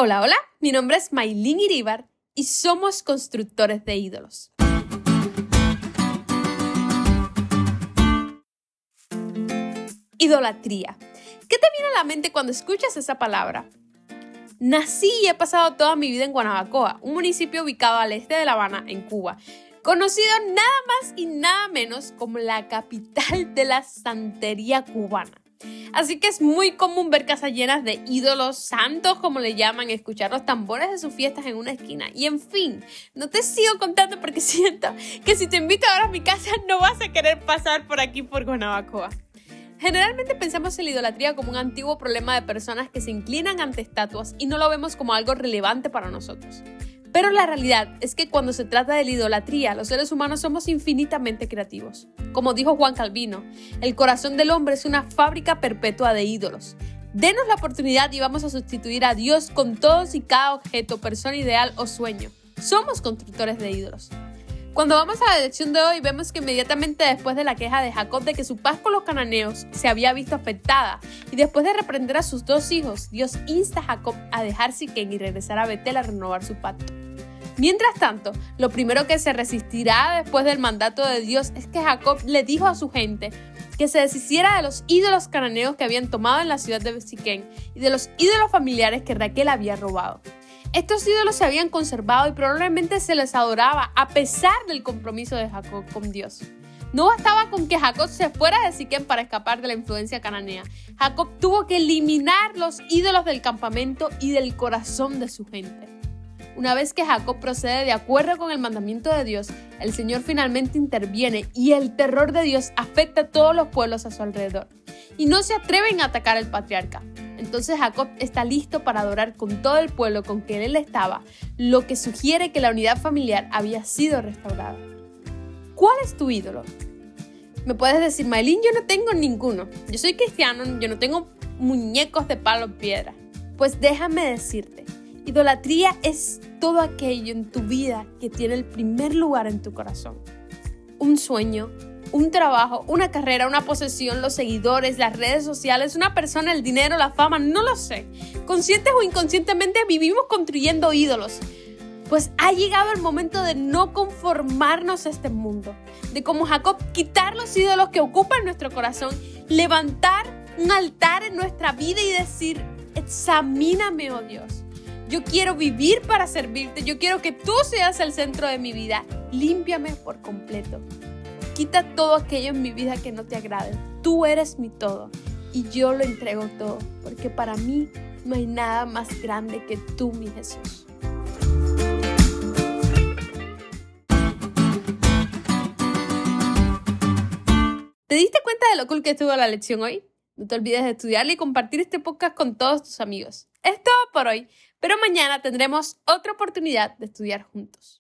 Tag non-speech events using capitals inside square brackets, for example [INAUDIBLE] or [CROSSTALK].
Hola, hola, mi nombre es Maylin Iribar y somos constructores de ídolos. Idolatría. ¿Qué te viene a la mente cuando escuchas esa palabra? Nací y he pasado toda mi vida en Guanabacoa, un municipio ubicado al este de La Habana, en Cuba, conocido nada más y nada menos como la capital de la santería cubana. Así que es muy común ver casas llenas de ídolos santos, como le llaman, escuchar los tambores de sus fiestas en una esquina. Y en fin, no te sigo contando porque [LAUGHS] siento que si te invito ahora a mi casa no vas a querer pasar por aquí por Guanabacoa. Generalmente pensamos en la idolatría como un antiguo problema de personas que se inclinan ante estatuas y no lo vemos como algo relevante para nosotros. Pero la realidad es que cuando se trata de la idolatría, los seres humanos somos infinitamente creativos. Como dijo Juan Calvino, el corazón del hombre es una fábrica perpetua de ídolos. Denos la oportunidad y vamos a sustituir a Dios con todos y cada objeto, persona ideal o sueño. Somos constructores de ídolos. Cuando vamos a la lección de hoy vemos que inmediatamente después de la queja de Jacob de que su paz con los cananeos se había visto afectada y después de reprender a sus dos hijos, Dios insta a Jacob a dejar Siquén y regresar a Betel a renovar su pacto. Mientras tanto, lo primero que se resistirá después del mandato de Dios es que Jacob le dijo a su gente que se deshiciera de los ídolos cananeos que habían tomado en la ciudad de Siquén y de los ídolos familiares que Raquel había robado. Estos ídolos se habían conservado y probablemente se les adoraba a pesar del compromiso de Jacob con Dios. No bastaba con que Jacob se fuera de Siquén para escapar de la influencia cananea. Jacob tuvo que eliminar los ídolos del campamento y del corazón de su gente. Una vez que Jacob procede de acuerdo con el mandamiento de Dios, el Señor finalmente interviene y el terror de Dios afecta a todos los pueblos a su alrededor. Y no se atreven a atacar al patriarca. Entonces Jacob está listo para adorar con todo el pueblo con que él estaba, lo que sugiere que la unidad familiar había sido restaurada. ¿Cuál es tu ídolo? Me puedes decir, Maylin, yo no tengo ninguno. Yo soy cristiano, yo no tengo muñecos de palo piedra. Pues déjame decirte, idolatría es todo aquello en tu vida que tiene el primer lugar en tu corazón. Un sueño, un trabajo, una carrera, una posesión, los seguidores, las redes sociales, una persona, el dinero, la fama, no lo sé. Conscientes o inconscientemente vivimos construyendo ídolos. Pues ha llegado el momento de no conformarnos a este mundo, de como Jacob quitar los ídolos que ocupan nuestro corazón, levantar un altar en nuestra vida y decir, examíname, oh Dios. Yo quiero vivir para servirte, yo quiero que tú seas el centro de mi vida. Límpiame por completo. Quita todo aquello en mi vida que no te agrade. Tú eres mi todo y yo lo entrego todo, porque para mí no hay nada más grande que tú, mi Jesús. ¿Te diste cuenta de lo cool que estuvo la lección hoy? No te olvides de estudiarla y compartir este podcast con todos tus amigos. Es todo por hoy, pero mañana tendremos otra oportunidad de estudiar juntos.